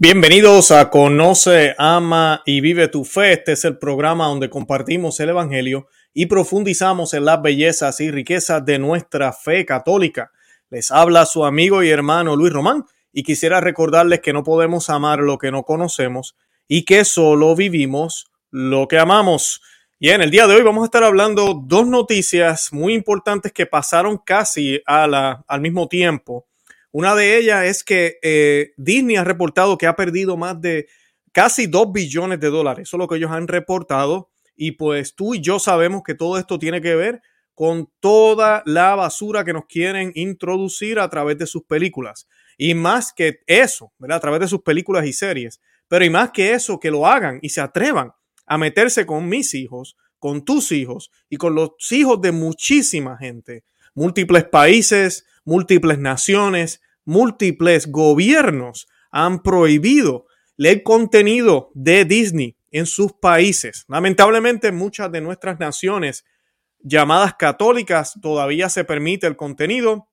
Bienvenidos a Conoce, Ama y Vive tu Fe. Este es el programa donde compartimos el Evangelio y profundizamos en las bellezas y riquezas de nuestra fe católica. Les habla su amigo y hermano Luis Román y quisiera recordarles que no podemos amar lo que no conocemos y que solo vivimos lo que amamos. Y en el día de hoy vamos a estar hablando dos noticias muy importantes que pasaron casi a la, al mismo tiempo una de ellas es que eh, Disney ha reportado que ha perdido más de casi 2 billones de dólares. Eso es lo que ellos han reportado. Y pues tú y yo sabemos que todo esto tiene que ver con toda la basura que nos quieren introducir a través de sus películas. Y más que eso, ¿verdad? A través de sus películas y series. Pero y más que eso, que lo hagan y se atrevan a meterse con mis hijos, con tus hijos y con los hijos de muchísima gente. Múltiples países, múltiples naciones, múltiples gobiernos han prohibido el contenido de Disney en sus países. Lamentablemente, muchas de nuestras naciones llamadas católicas todavía se permite el contenido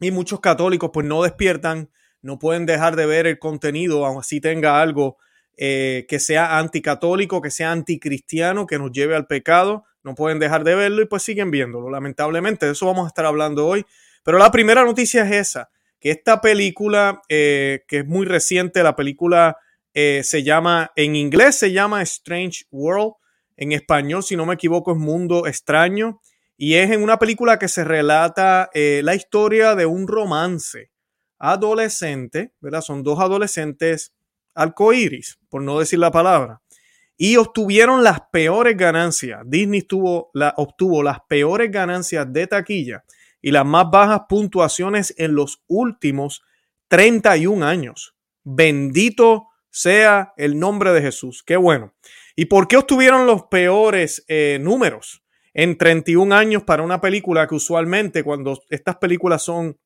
y muchos católicos pues no despiertan, no pueden dejar de ver el contenido, aun así tenga algo eh, que sea anticatólico, que sea anticristiano, que nos lleve al pecado, no pueden dejar de verlo y pues siguen viéndolo. Lamentablemente, de eso vamos a estar hablando hoy. Pero la primera noticia es esa, que esta película, eh, que es muy reciente, la película eh, se llama, en inglés se llama Strange World, en español, si no me equivoco, es Mundo Extraño, y es en una película que se relata eh, la historia de un romance adolescente, ¿verdad? Son dos adolescentes alcoíris, por no decir la palabra, y obtuvieron las peores ganancias. Disney obtuvo las peores ganancias de taquilla y las más bajas puntuaciones en los últimos 31 años. Bendito sea el nombre de Jesús. Qué bueno. ¿Y por qué obtuvieron los peores eh, números en 31 años para una película que usualmente cuando estas películas son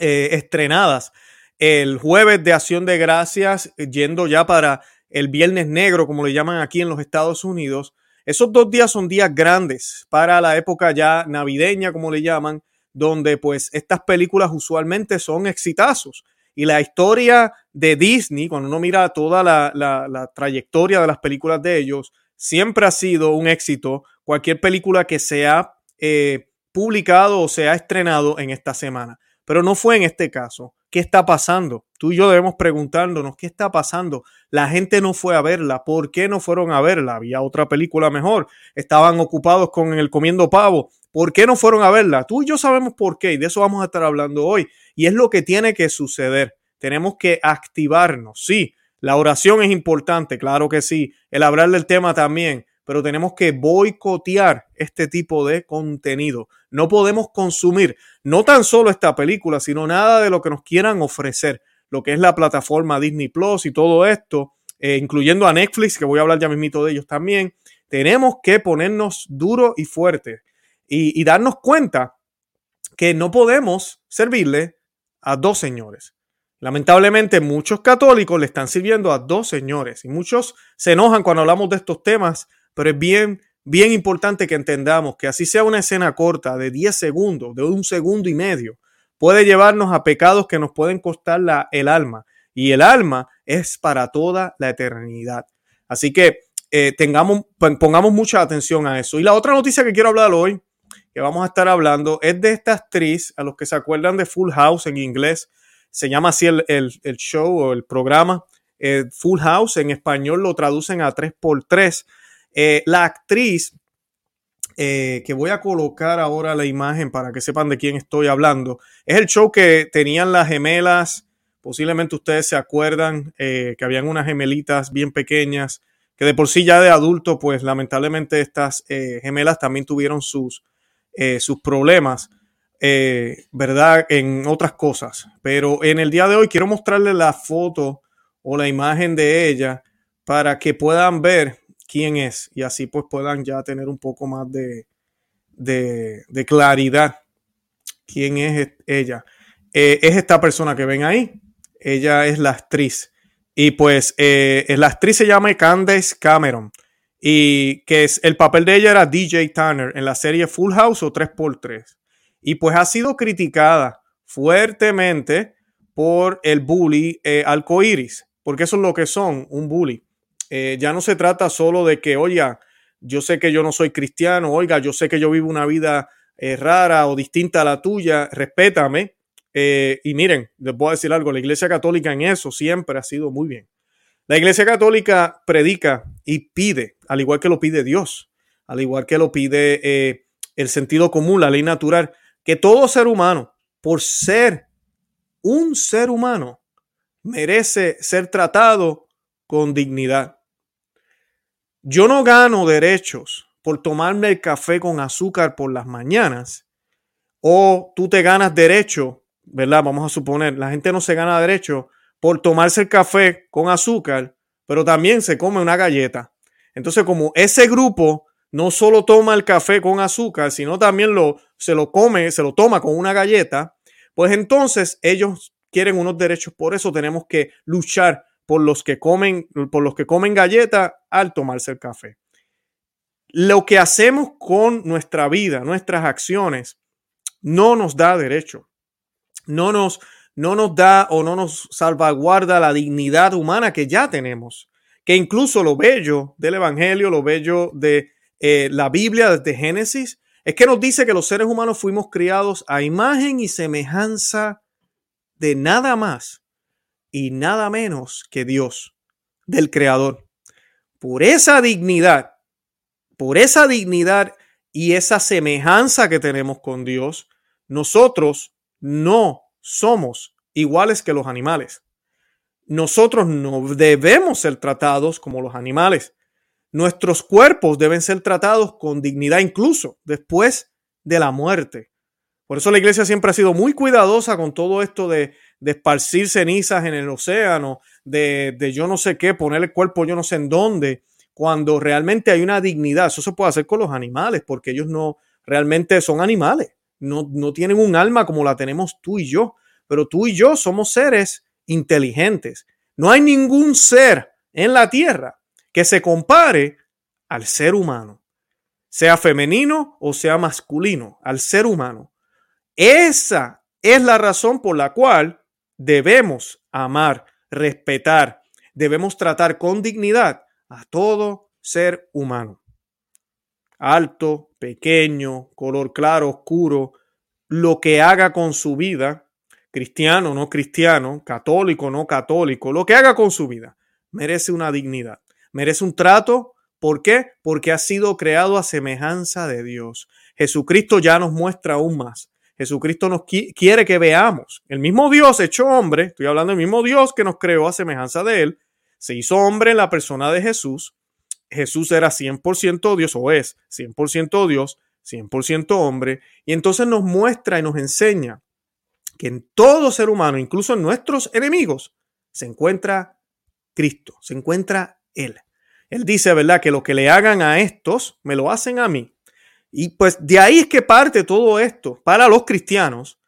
eh, estrenadas el jueves de acción de gracias, yendo ya para el viernes negro, como le llaman aquí en los Estados Unidos, esos dos días son días grandes para la época ya navideña, como le llaman, donde pues estas películas usualmente son exitazos. Y la historia de Disney, cuando uno mira toda la, trayectoria de las películas de ellos, siempre ha sido un éxito. Cualquier película que se ha eh, publicado o se ha estrenado en esta semana. Pero no fue en este caso. ¿Qué está pasando? Tú y yo debemos preguntándonos, ¿qué está pasando? La gente no fue a verla. ¿Por qué no fueron a verla? Había otra película mejor. Estaban ocupados con el comiendo pavo. ¿Por qué no fueron a verla? Tú y yo sabemos por qué y de eso vamos a estar hablando hoy. Y es lo que tiene que suceder. Tenemos que activarnos. Sí, la oración es importante, claro que sí. El hablar del tema también, pero tenemos que boicotear este tipo de contenido. No podemos consumir no tan solo esta película, sino nada de lo que nos quieran ofrecer, lo que es la plataforma Disney Plus y todo esto, eh, incluyendo a Netflix, que voy a hablar ya mismito de ellos también. Tenemos que ponernos duro y fuerte y, darnos cuenta que no podemos servirle a dos señores. Lamentablemente muchos católicos le están sirviendo a dos señores y muchos se enojan cuando hablamos de estos temas, pero es bien, bien importante que entendamos que así sea una escena corta de 10 segundos, de un segundo y medio, puede llevarnos a pecados que nos pueden costar la, el alma y el alma es para toda la eternidad. Así que eh, tengamos, pongamos mucha atención a eso. Y la otra noticia que quiero hablar hoy que vamos a estar hablando es de esta actriz, a los que se acuerdan de Full House en inglés, se llama así el, show o el programa, eh, Full House, en español lo traducen a 3x3. Eh, la actriz, eh, que voy a colocar ahora la imagen para que sepan de quién estoy hablando, es el show que tenían las gemelas, posiblemente ustedes se acuerdan que habían unas gemelitas bien pequeñas, que de por sí ya de adulto, pues lamentablemente estas gemelas también tuvieron sus eh, sus problemas, eh, ¿verdad? En otras cosas. Pero en el día de hoy quiero mostrarles la foto o la imagen de ella para que puedan ver quién es y así pues puedan ya tener un poco más de, de, claridad quién es ella. Eh, es esta persona que ven ahí. Ella es la actriz. Y pues la actriz se llama Candace Cameron y que es, el papel de ella era DJ Tanner en la serie Full House o 3x3. Y pues ha sido criticada fuertemente por el bully eh, porque eso es lo que son, un bully. Eh, ya no se trata solo de que, oiga, yo sé que yo no soy cristiano, oiga, yo sé que yo vivo una vida eh, rara o distinta a la tuya, respétame. Eh, y miren, les voy a decir algo, la Iglesia Católica en eso siempre ha sido muy bien. La Iglesia Católica predica y pide, al igual que lo pide Dios, al igual que lo pide el sentido común, la ley natural, que todo ser humano, por ser un ser humano, merece ser tratado con dignidad. Yo no gano derechos por tomarme el café con azúcar por las mañanas o tú te ganas derecho, ¿verdad? Vamos a suponer, la gente no se gana derecho por tomarse el café con azúcar, pero también se come una galleta. Entonces, como ese grupo no solo toma el café con azúcar, sino también lo, se lo come, se lo toma con una galleta, pues entonces ellos quieren unos derechos. Por eso tenemos que luchar por los que comen, por los que comen galleta al tomarse el café. Lo que hacemos con nuestra vida, nuestras acciones, no nos da derecho. No nos, no nos da o no nos salvaguarda la dignidad humana que ya tenemos. Que incluso lo bello del Evangelio, lo bello de eh, la Biblia desde Génesis, es que nos dice que los seres humanos fuimos criados a imagen y semejanza de nada más y nada menos que Dios, del Creador. Por esa dignidad, por esa dignidad y esa semejanza que tenemos con Dios, nosotros no somos iguales que los animales. Nosotros no debemos ser tratados como los animales. Nuestros cuerpos deben ser tratados con dignidad incluso después de la muerte. Por eso la iglesia siempre ha sido muy cuidadosa con todo esto de, esparcir cenizas en el océano, de, de, yo no sé qué, poner el cuerpo yo no sé en dónde, cuando realmente hay una dignidad. Eso se puede hacer con los animales, porque ellos no realmente son animales, no, no tienen un alma como la tenemos tú y yo, pero tú y yo somos seres inteligentes. No hay ningún ser en la tierra que se compare al ser humano, sea femenino o sea masculino, al ser humano. Esa es la razón por la cual debemos amar, respetar, debemos tratar con dignidad a todo ser humano. Alto, pequeño, color claro, oscuro, lo que haga con su vida, cristiano, no cristiano, católico, no católico, lo que haga con su vida, merece una dignidad, merece un trato. ¿Por qué? Porque ha sido creado a semejanza de Dios. Jesucristo ya nos muestra aún más Jesucristo nos quiere que veamos. El mismo Dios hecho hombre, estoy hablando del mismo Dios que nos creó a semejanza de Él, se hizo hombre en la persona de Jesús. Jesús era 100% Dios o es 100% Dios, 100% hombre, y entonces nos muestra y nos enseña que en todo ser humano, incluso en nuestros enemigos, se encuentra Cristo, se encuentra Él. Él dice, ¿verdad? Que lo que le hagan a estos, me lo hacen a mí. Y pues de ahí es que parte todo esto para los cristianos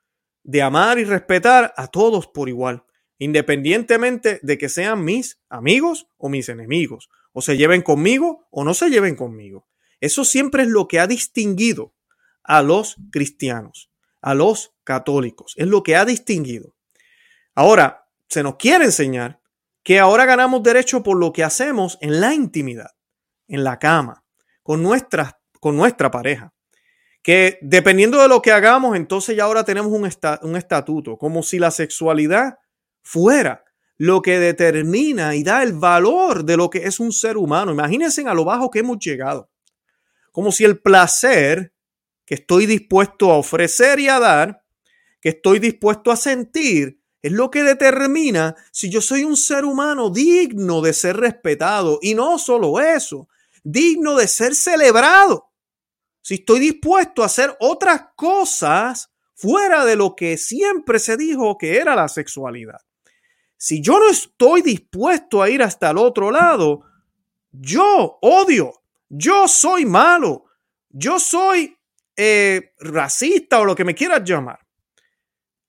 de amar y respetar a todos por igual, independientemente de que sean mis amigos o mis enemigos, o se lleven conmigo o no se lleven conmigo. Eso siempre es lo que ha distinguido a los cristianos, a los católicos, es lo que ha distinguido. Ahora, se nos quiere enseñar que ahora ganamos derecho por lo que hacemos en la intimidad, en la cama, con nuestras con nuestra pareja. Que dependiendo de lo que hagamos, entonces ya ahora tenemos un, estatuto, como si la sexualidad fuera lo que determina y da el valor de lo que es un ser humano. Imagínense a lo bajo que hemos llegado. Como si el placer que estoy dispuesto a ofrecer y a dar, que estoy dispuesto a sentir, es lo que determina si yo soy un ser humano digno de ser respetado. Y no solo eso, digno de ser celebrado si estoy dispuesto a hacer otras cosas fuera de lo que siempre se dijo que era la sexualidad. Si yo no estoy dispuesto a ir hasta el otro lado, yo odio, yo soy malo, yo soy eh, racista o lo que me quieras llamar.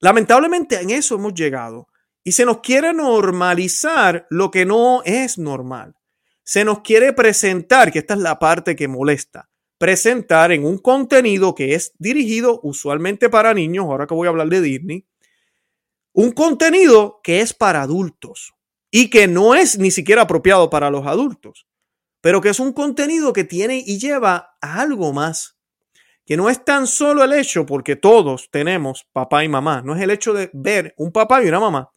Lamentablemente en eso hemos llegado y se nos quiere normalizar lo que no es normal. Se nos quiere presentar, que esta es la parte que molesta, presentar en un contenido que es dirigido usualmente para niños, ahora que voy a hablar de Disney, un contenido que es para adultos. y que no es ni siquiera apropiado para los adultos, pero que es un contenido que tiene y lleva a algo más, que no es tan solo el hecho, porque todos tenemos papá y mamá, no es el hecho de ver un papá y una mamá,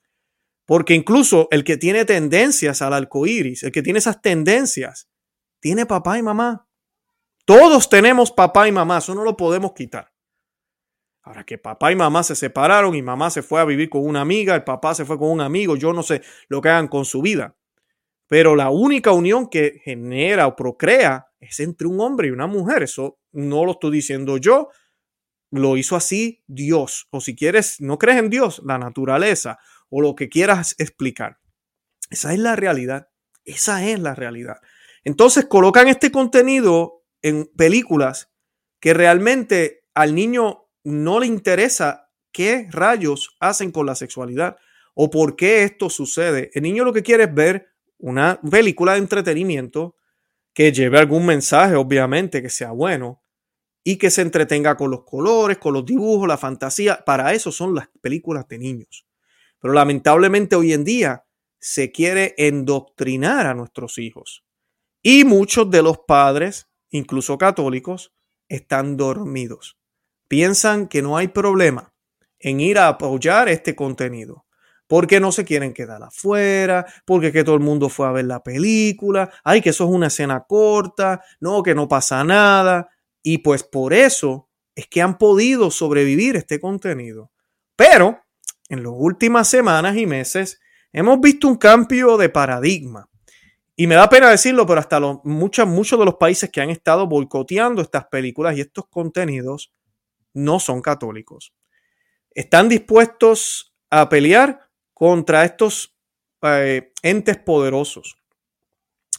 porque incluso el que tiene tendencias al arco iris, el que tiene esas tendencias, tiene papá y mamá. Todos tenemos papá y mamá, eso no lo podemos quitar. Ahora que papá y mamá se separaron y mamá se fue a vivir con una amiga, el papá se fue con un amigo, yo no sé lo que hagan con su vida. Pero la única unión que genera o procrea es entre un hombre y una mujer. Eso no lo estoy diciendo yo, lo hizo así Dios. O si quieres, no crees en Dios, la naturaleza o lo que quieras explicar. Esa es la realidad. Esa es la realidad. Entonces colocan este contenido en películas que realmente al niño no le interesa qué rayos hacen con la sexualidad o por qué esto sucede. El niño lo que quiere es ver una película de entretenimiento que lleve algún mensaje, obviamente, que sea bueno y que se entretenga con los colores, con los dibujos, la fantasía. Para eso son las películas de niños. Pero lamentablemente hoy en día se quiere endoctrinar a nuestros hijos. Y muchos de los padres, incluso católicos, están dormidos piensan que no hay problema en ir a apoyar este contenido. Porque no se quieren quedar afuera, porque que todo el mundo fue a ver la película, ay, que eso es una escena corta, no, que no pasa nada. Y pues por eso es que han podido sobrevivir este contenido. Pero en las últimas semanas y meses hemos visto un cambio de paradigma. Y me da pena decirlo, pero hasta los, muchos, muchos de los países que han estado boicoteando estas películas y estos contenidos no son católicos. Están dispuestos a pelear contra estos eh, entes poderosos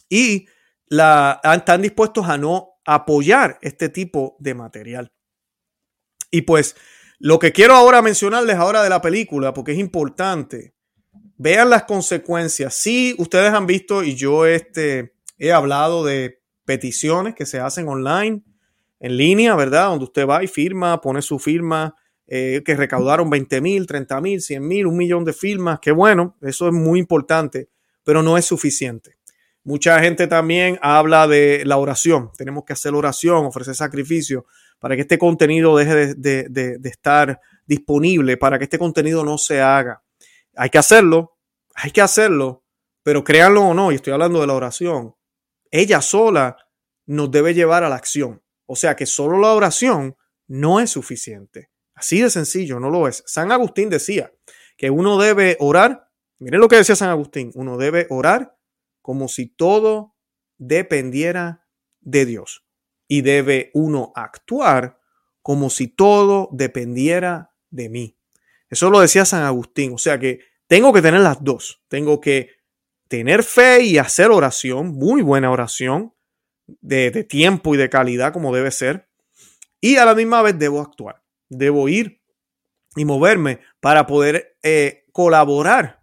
y están dispuestos a no apoyar este tipo de material. Y pues lo que quiero ahora mencionarles ahora de la película, porque es importante, vean las consecuencias. Si ustedes han visto y yo este, he hablado de peticiones que se hacen online en línea, ¿verdad? Donde usted va y firma, pone su firma, eh, que recaudaron 20 mil, 30 mil, 100 mil, un millón de firmas, qué bueno, eso es muy importante, pero no es suficiente. Mucha gente también habla de la oración. Tenemos que hacer oración, ofrecer sacrificio para que este contenido deje de, de, estar disponible, para que este contenido no se haga. Hay que hacerlo, hay que hacerlo, pero créanlo o no, y estoy hablando de la oración, ella sola nos debe llevar a la acción. O sea que solo la oración no es suficiente. Así de sencillo, no lo es. San Agustín decía que uno debe orar, miren lo que decía San Agustín, uno debe orar como si todo dependiera de Dios. Y debe uno actuar como si todo dependiera de mí. Eso lo decía San Agustín. O sea que tengo que tener las dos. Tengo que tener fe y hacer oración, muy buena oración, de, tiempo y de calidad como debe ser. Y a la misma vez debo actuar, debo ir y moverme para poder eh, colaborar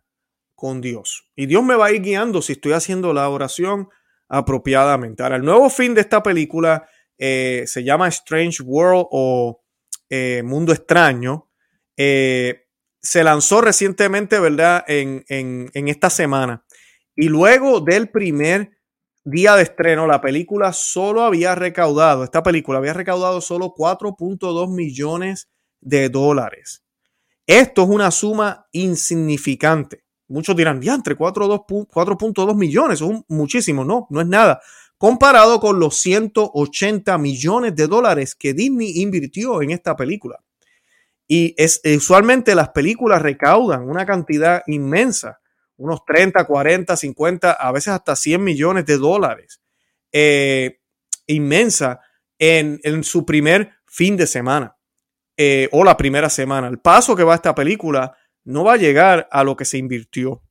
con Dios. Y Dios me va a ir guiando si estoy haciendo la oración apropiadamente. Ahora, el nuevo fin de esta película eh, se llama Strange World o eh, Mundo Extraño. Se lanzó recientemente, ¿verdad? En, en, esta semana. Y luego del primer día de estreno, la película solo había recaudado, esta película había recaudado solo 4.2 millones de dólares. Esto es una suma insignificante. Muchos dirán, ya, entre 4.2 millones, es muchísimo. No, no es nada. Comparado con los 180 millones de dólares que Disney invirtió en esta película. Y es, usualmente las películas recaudan una cantidad inmensa unos 30, 40, 50, a veces hasta 100 millones de dólares. Eh, inmensa en, su primer fin de semana eh, o la primera semana. El paso que va esta película no va a llegar a lo que se invirtió.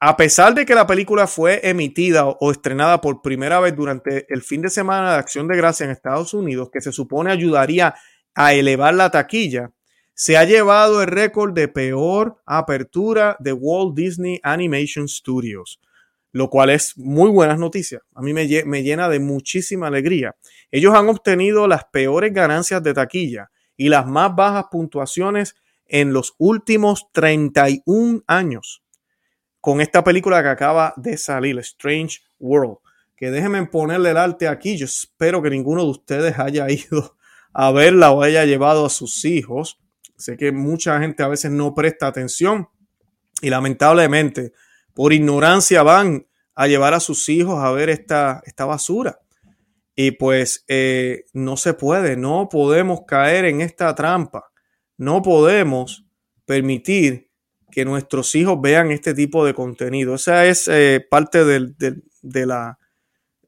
A pesar de que la película fue emitida o estrenada por primera vez durante el fin de semana de Acción de Gracia en Estados Unidos, que se supone ayudaría a elevar la taquilla, se ha llevado el récord de peor apertura de Walt Disney Animation Studios, lo cual es muy buenas noticias. A mí me, llena de muchísima alegría. Ellos han obtenido las peores ganancias de taquilla y las más bajas puntuaciones en los últimos 31 años. con esta película que acaba de salir, Strange World. Que déjenme ponerle el arte aquí. Yo espero que ninguno de ustedes haya ido a verla o haya llevado a sus hijos. Sé que mucha gente a veces no presta atención y lamentablemente por ignorancia van a llevar a sus hijos a ver esta, esta basura. Y pues eh, no se puede, no podemos caer en esta trampa. No podemos permitir que nuestros hijos vean este tipo de contenido. Esa es eh, parte del, de la,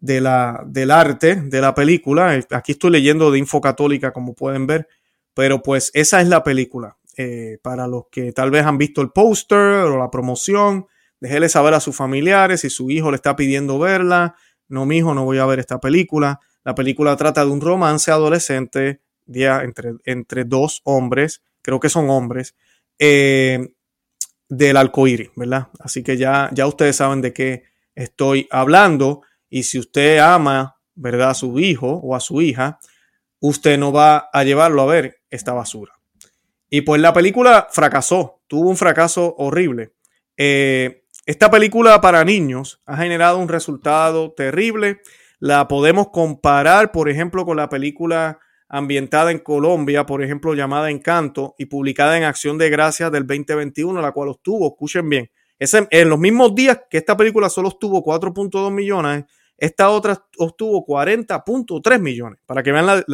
de la, del arte de la película. Aquí estoy leyendo de Info Católica, como pueden ver, pero pues esa es la película. Eh, para los que tal vez han visto el póster o la promoción, déjele saber a sus familiares si su hijo le está pidiendo verla. No, mi hijo, no voy a ver esta película. La película trata de un romance adolescente entre, entre dos hombres, creo que son hombres, eh, del arcoíris, ¿verdad? Así que ya, ya ustedes saben de qué estoy hablando. Y si usted ama, ¿verdad?, a su hijo o a su hija, usted no va a llevarlo a ver esta basura. Y pues la película fracasó, tuvo un fracaso horrible. Eh, esta película para niños ha generado un resultado terrible. La podemos comparar, por ejemplo, con la película ambientada en Colombia, por ejemplo, llamada Encanto y publicada en Acción de Gracias del 2021, la cual obtuvo, escuchen bien, en los mismos días que esta película solo obtuvo 4.2 millones, esta otra obtuvo 40.3 millones, para que vean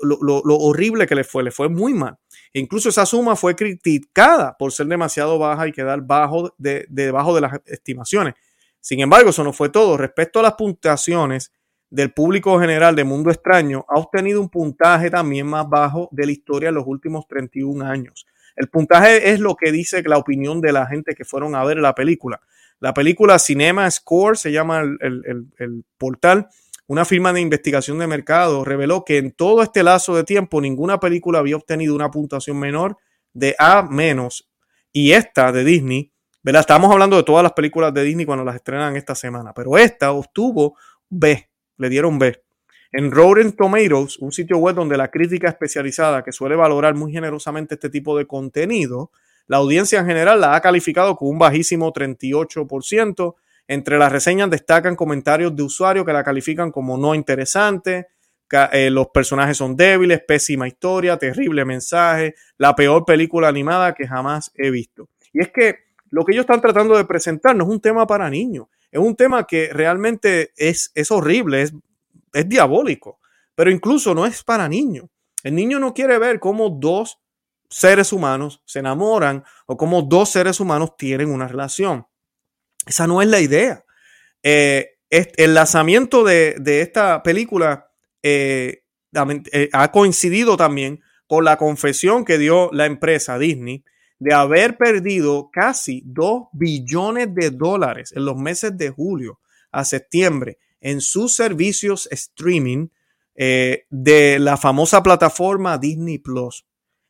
lo, horrible que le fue, le fue muy mal. Incluso esa suma fue criticada por ser demasiado baja y quedar bajo de, debajo de las estimaciones. Sin embargo, eso no fue todo. Respecto a las puntuaciones, del público general de Mundo Extraño ha obtenido un puntaje también más bajo de la historia en los últimos 31 años. El puntaje es lo que dice la opinión de la gente que fueron a ver la película. La película Cinema Score se llama el, portal. Una firma de investigación de mercado reveló que en todo este lazo de tiempo ninguna película había obtenido una puntuación menor de A menos. Y esta de Disney, ¿verdad? Estamos hablando de todas las películas de Disney cuando las estrenan esta semana, pero esta obtuvo B le dieron B. En Rotten Tomatoes, un sitio web donde la crítica especializada, que suele valorar muy generosamente este tipo de contenido, la audiencia en general la ha calificado con un bajísimo 38%. Entre las reseñas destacan comentarios de usuarios que la califican como no interesante, eh, los personajes son débiles, pésima historia, terrible mensaje, la peor película animada que jamás he visto. Y es que lo que ellos están tratando de presentar no es un tema para niños, es un tema que realmente es, es horrible, es, es diabólico, pero incluso no es para niños. El niño no quiere ver cómo dos seres humanos se enamoran o cómo dos seres humanos tienen una relación. Esa no es la idea. Eh, el lanzamiento de, esta película eh, eh, ha coincidido también con la confesión que dio la empresa Disney de haber perdido casi 2 billones de dólares en los meses de julio a septiembre en sus servicios streaming de la famosa plataforma Disney Plus.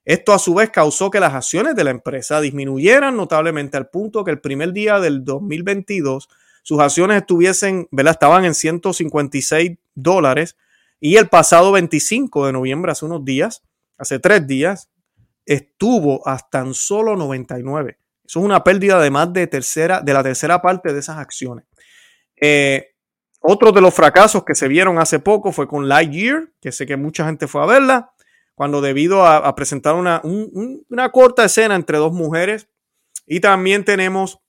Esto a su vez causó que las acciones de la empresa disminuyeran notablemente al punto que el primer día del 2022 sus acciones estuviesen, ¿verdad? Estaban en 156 dólares y el pasado 25 de noviembre, hace unos días, hace tres días, estuvo hasta en solo 99. Eso es una pérdida de más de, tercera, de la tercera parte de esas acciones. Eh, otro de los fracasos que se vieron hace poco fue con Lightyear, que sé que mucha gente fue a verla, cuando debido a, presentar una, una, corta escena entre dos mujeres. Y también tenemos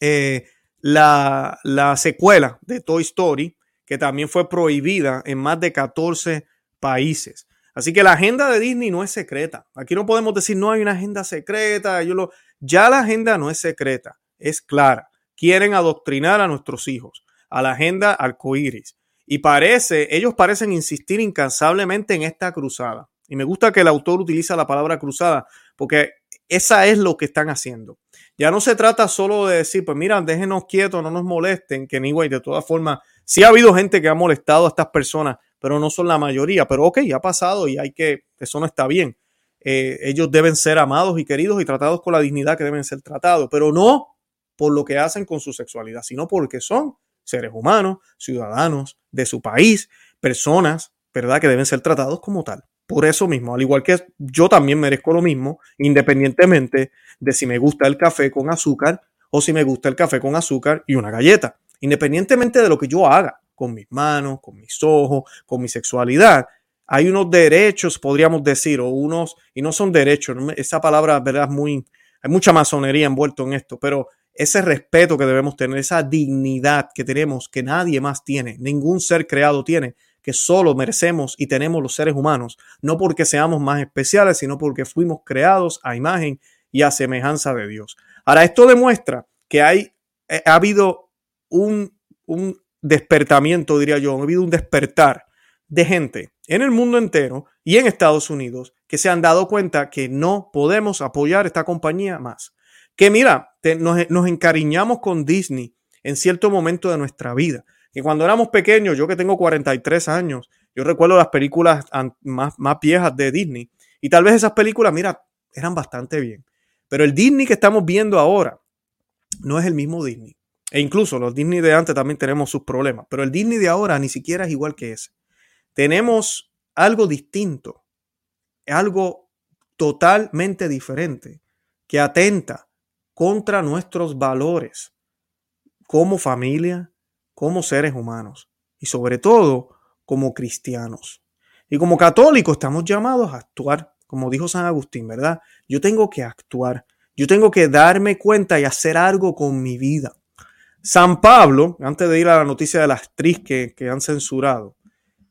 eh, la, la secuela de Toy Story, que también fue prohibida en más de 14 países. Así que la agenda de Disney no es secreta. Aquí no podemos decir no hay una agenda secreta. Yo lo... Ya la agenda no es secreta, es clara. Quieren adoctrinar a nuestros hijos a la agenda arcoíris. Y parece, ellos parecen insistir incansablemente en esta cruzada. Y me gusta que el autor utiliza la palabra cruzada, porque esa es lo que están haciendo. Ya no se trata solo de decir, pues mira, déjenos quietos, no nos molesten, que anyway, de todas formas, sí ha habido gente que ha molestado a estas personas, pero no son la mayoría. Pero ok, ha pasado y hay que, eso no está bien. Eh, ellos deben ser amados y queridos y tratados con la dignidad que deben ser tratados, pero no por lo que hacen con su sexualidad, sino porque son seres humanos, ciudadanos de su país, personas, ¿verdad? Que deben ser tratados como tal. Por eso mismo, al igual que yo también merezco lo mismo, independientemente de si me gusta el café con azúcar o si me gusta el café con azúcar y una galleta. Independientemente de lo que yo haga con mis manos, con mis ojos, con mi sexualidad, hay unos derechos, podríamos decir, o unos, y no son derechos, esa palabra, verdad, es muy, hay mucha masonería envuelto en esto, pero ese respeto que debemos tener, esa dignidad que tenemos, que nadie más tiene, ningún ser creado tiene, que solo merecemos y tenemos los seres humanos, no porque seamos más especiales, sino porque fuimos creados a imagen y a semejanza de Dios. Ahora, esto demuestra que hay, eh, ha habido un, un despertamiento, diría yo, ha habido un despertar de gente en el mundo entero y en Estados Unidos que se han dado cuenta que no podemos apoyar esta compañía más. Que mira, nos, nos, encariñamos con Disney en cierto momento de nuestra vida. Que cuando éramos pequeños, yo que tengo 43 años, yo recuerdo las películas más, más viejas de Disney. Y tal vez esas películas, mira, eran bastante bien. Pero el Disney que estamos viendo ahora no es el mismo Disney. E incluso los Disney de antes también tenemos sus problemas. Pero el Disney de ahora ni siquiera es igual que ese. Tenemos algo distinto. Algo totalmente diferente que atenta contra nuestros valores como familia, como seres humanos y sobre todo como cristianos. Y como católicos estamos llamados a actuar, como dijo San Agustín, ¿verdad? Yo tengo que actuar, yo tengo que darme cuenta y hacer algo con mi vida. San Pablo, antes de ir a la noticia de la actriz que, han censurado,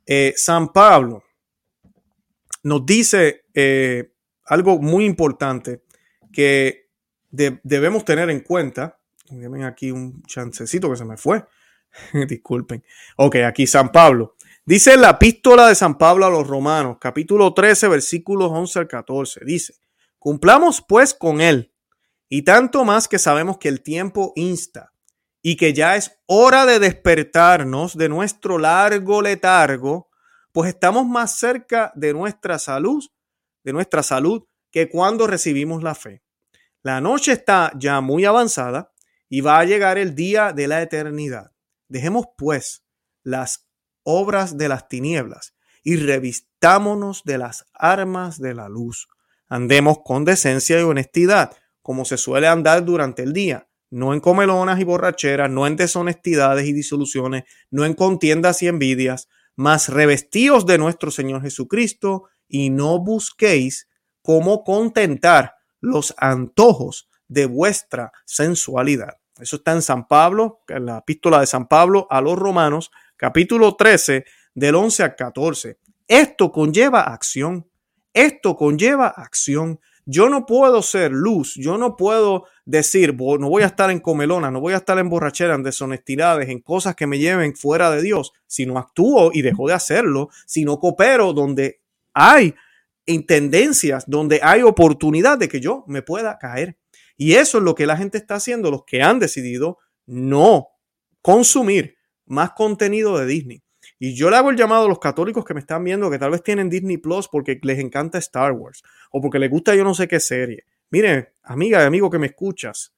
eh, San Pablo nos dice eh, algo muy importante que debemos tener en cuenta. Denme aquí un chancecito que se me fue. Disculpen. Ok, aquí San Pablo. Dice la epístola de San Pablo a los Romanos, capítulo 13, versículos 11 al 14. Dice, cumplamos pues con él, y tanto más que sabemos que el tiempo insta, y que ya es hora de despertarnos de nuestro largo letargo, pues estamos más cerca de nuestra salud, de nuestra salud, que cuando recibimos la fe. La noche está ya muy avanzada y va a llegar el día de la eternidad. Dejemos pues las obras de las tinieblas y revistámonos de las armas de la luz. Andemos con decencia y honestidad, como se suele andar durante el día, no en comelonas y borracheras, no en deshonestidades y disoluciones, no en contiendas y envidias, mas revestíos de nuestro Señor Jesucristo y no busquéis cómo contentar los antojos de vuestra sensualidad. Eso está en San Pablo, en la epístola de San Pablo a los romanos, capítulo 13, del 11 al 14. Esto conlleva acción. Esto conlleva acción. Yo no puedo ser luz, yo no puedo decir, no voy a estar en comelona, no voy a estar en borrachera, en deshonestidades, en cosas que me lleven fuera de Dios, si no actúo y dejo de hacerlo, si no coopero donde hay en tendencias donde hay oportunidad de que yo me pueda caer. Y eso es lo que la gente está haciendo, los que han decidido no consumir más contenido de Disney. Y yo le hago el llamado a los católicos que me están viendo, que tal vez tienen Disney Plus porque les encanta Star Wars o porque les gusta yo no sé qué serie. Mire, amiga y amigo que me escuchas,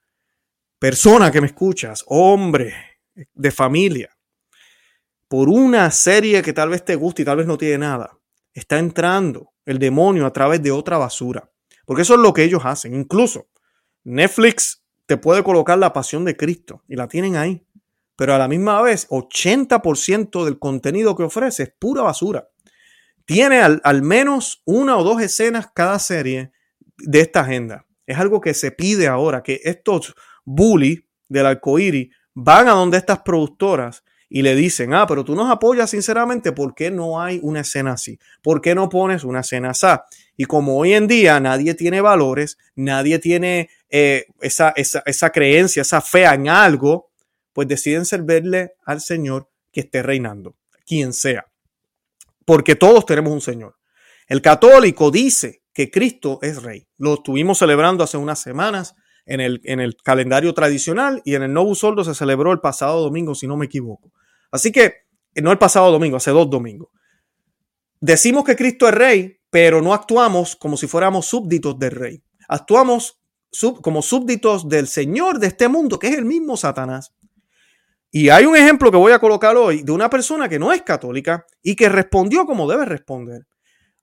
persona que me escuchas, hombre de familia, por una serie que tal vez te guste y tal vez no tiene nada, está entrando el demonio a través de otra basura. Porque eso es lo que ellos hacen. Incluso Netflix te puede colocar la pasión de Cristo y la tienen ahí. Pero a la misma vez, 80% del contenido que ofrece es pura basura. Tiene al, al menos una o dos escenas cada serie de esta agenda. Es algo que se pide ahora, que estos bullies del arcoíris van a donde estas productoras y le dicen, ah, pero tú nos apoyas sinceramente, ¿por qué no hay una escena así? ¿Por qué no pones una escena así? Y como hoy en día nadie tiene valores, nadie tiene eh, esa, esa, esa creencia, esa fe en algo, pues deciden servirle al Señor que esté reinando, quien sea. Porque todos tenemos un Señor. El católico dice que Cristo es rey. Lo estuvimos celebrando hace unas semanas en el, en el calendario tradicional y en el Novus Soldo se celebró el pasado domingo, si no me equivoco. Así que, no el pasado domingo, hace dos domingos. Decimos que Cristo es rey, pero no actuamos como si fuéramos súbditos del rey. Actuamos como súbditos del Señor de este mundo, que es el mismo Satanás. Y hay un ejemplo que voy a colocar hoy de una persona que no es católica y que respondió como debe responder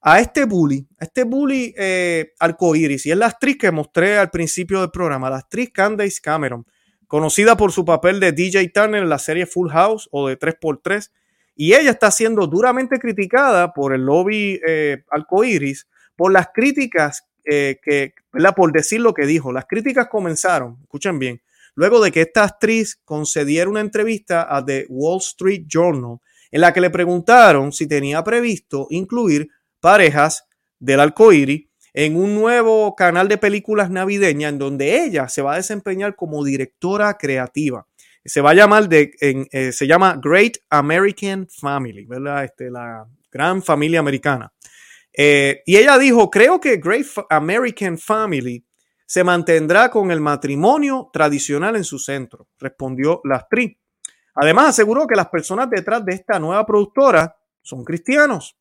a este bully, a este bully eh, arcoíris. Y es la actriz que mostré al principio del programa, la actriz Candace Cameron. Conocida por su papel de DJ Turner en la serie Full House o de 3x3. Y ella está siendo duramente criticada por el lobby eh, por las críticas eh, que, por decir lo que dijo. Las críticas comenzaron, escuchen bien, luego de que esta actriz concediera una entrevista a The Wall Street Journal en la que le preguntaron si tenía previsto incluir parejas del arcoíris en un nuevo canal de películas navideñas en donde ella se va a desempeñar como directora creativa. Se va a llamar de, eh, se llama Great American Family, ¿verdad? Este, la gran familia americana. Eh, y ella dijo, creo que Great American Family se mantendrá con el matrimonio tradicional en su centro, respondió la actriz. Además, aseguró que las personas detrás de esta nueva productora son cristianos,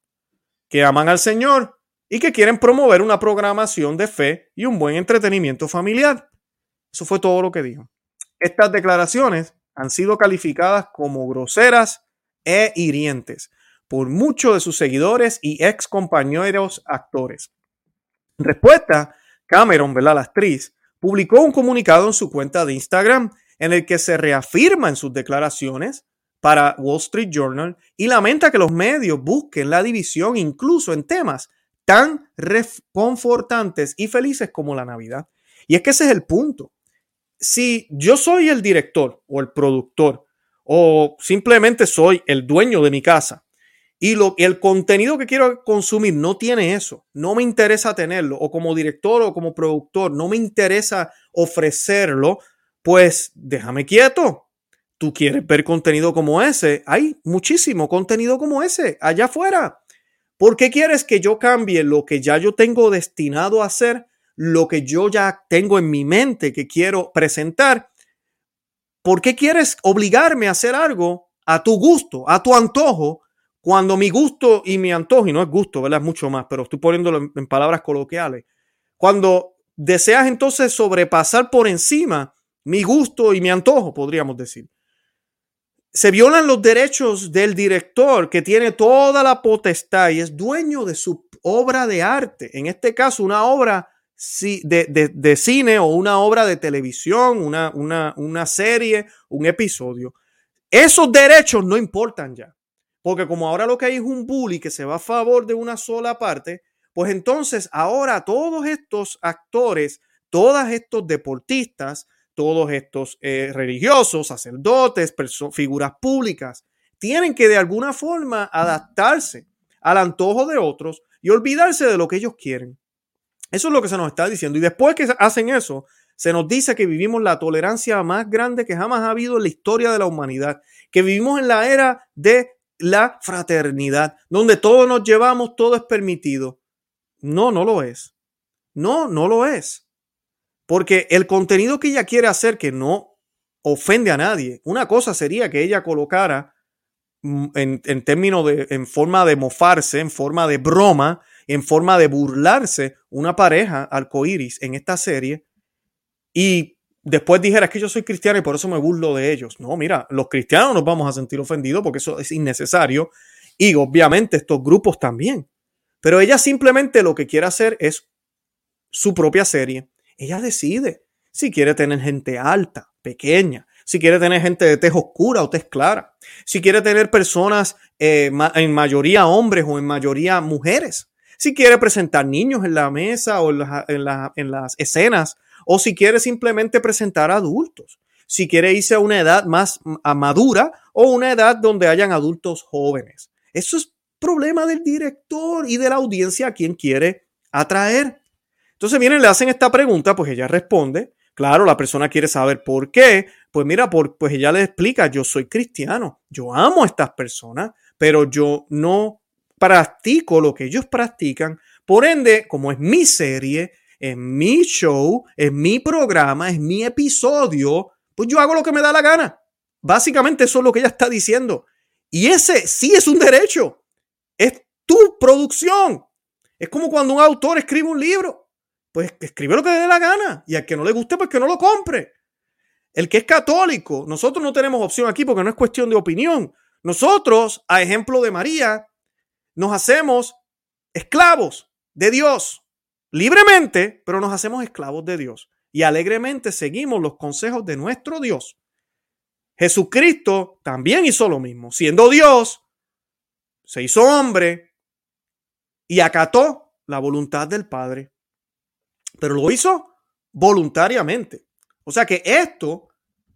que aman al Señor y que quieren promover una programación de fe y un buen entretenimiento familiar. Eso fue todo lo que dijo. Estas declaraciones han sido calificadas como groseras e hirientes por muchos de sus seguidores y ex compañeros actores. En respuesta, Cameron, ¿verdad? la actriz, publicó un comunicado en su cuenta de Instagram en el que se reafirma en sus declaraciones para Wall Street Journal y lamenta que los medios busquen la división incluso en temas tan reconfortantes y felices como la Navidad. Y es que ese es el punto. Si yo soy el director o el productor o simplemente soy el dueño de mi casa y lo, el contenido que quiero consumir no tiene eso, no me interesa tenerlo, o como director o como productor, no me interesa ofrecerlo, pues déjame quieto. Tú quieres ver contenido como ese. Hay muchísimo contenido como ese allá afuera. ¿Por qué quieres que yo cambie lo que ya yo tengo destinado a hacer, lo que yo ya tengo en mi mente que quiero presentar? ¿Por qué quieres obligarme a hacer algo a tu gusto, a tu antojo, cuando mi gusto y mi antojo, y no es gusto, ¿verdad? Es mucho más, pero estoy poniéndolo en palabras coloquiales. Cuando deseas entonces sobrepasar por encima mi gusto y mi antojo, podríamos decir. Se violan los derechos del director que tiene toda la potestad y es dueño de su obra de arte. En este caso, una obra de, cine o una obra de televisión, una, una, una serie, un episodio. Esos derechos no importan ya. Porque como ahora lo que hay es un bully que se va a favor de una sola parte, pues entonces ahora todos estos actores, todos estos deportistas, todos estos eh, religiosos, sacerdotes, figuras públicas, tienen que de alguna forma adaptarse al antojo de otros y olvidarse de lo que ellos quieren. Eso es lo que se nos está diciendo. Y después que hacen eso, se nos dice que vivimos la tolerancia más grande que jamás ha habido en la historia de la humanidad, que vivimos en la era de la fraternidad, donde todos nos llevamos, todo es permitido. No, no lo es. No, no lo es. Porque el contenido que ella quiere hacer que no ofende a nadie, una cosa sería que ella colocara mm, en, términos de, en forma de mofarse, en forma de broma, en forma de burlarse una pareja arcoíris en esta serie y después dijera que yo soy cristiano y por eso me burlo de ellos. No, mira, los cristianos nos vamos a sentir ofendidos porque eso es innecesario y obviamente estos grupos también. Pero ella simplemente lo que quiere hacer es su propia serie ella decide si quiere tener gente alta, pequeña, si quiere tener gente de tez oscura o tez clara, si quiere tener personas eh, en mayoría hombres o en mayoría mujeres, si quiere presentar niños en la mesa o en, las escenas, o si quiere simplemente presentar adultos, si quiere irse a una edad más madura o una edad donde hayan adultos jóvenes. Eso es problema del director y de la audiencia a quien quiere atraer. Entonces vienen, le hacen esta pregunta, pues ella responde. Claro, la persona quiere saber por qué. Pues mira, por, pues ella le explica, yo soy cristiano, yo amo a estas personas, pero yo no practico lo que ellos practican. Por ende, como es mi serie, es mi show, es mi programa, es mi episodio, pues yo hago lo que me da la gana. Básicamente eso es lo que ella está diciendo. Y ese sí es un derecho. Es tu producción. Es como cuando un autor escribe un libro pues escribe lo que le dé la gana. Y al que no le guste, pues que no lo compre. El que es católico, nosotros no tenemos opción aquí porque no es cuestión de opinión. Nosotros, a ejemplo de María, nos hacemos esclavos de Dios libremente, pero nos hacemos esclavos de Dios. y alegremente seguimos los consejos de nuestro Dios. Jesucristo también hizo lo mismo, siendo Dios, se hizo hombre y acató la voluntad del Padre, pero lo hizo voluntariamente. O sea que esto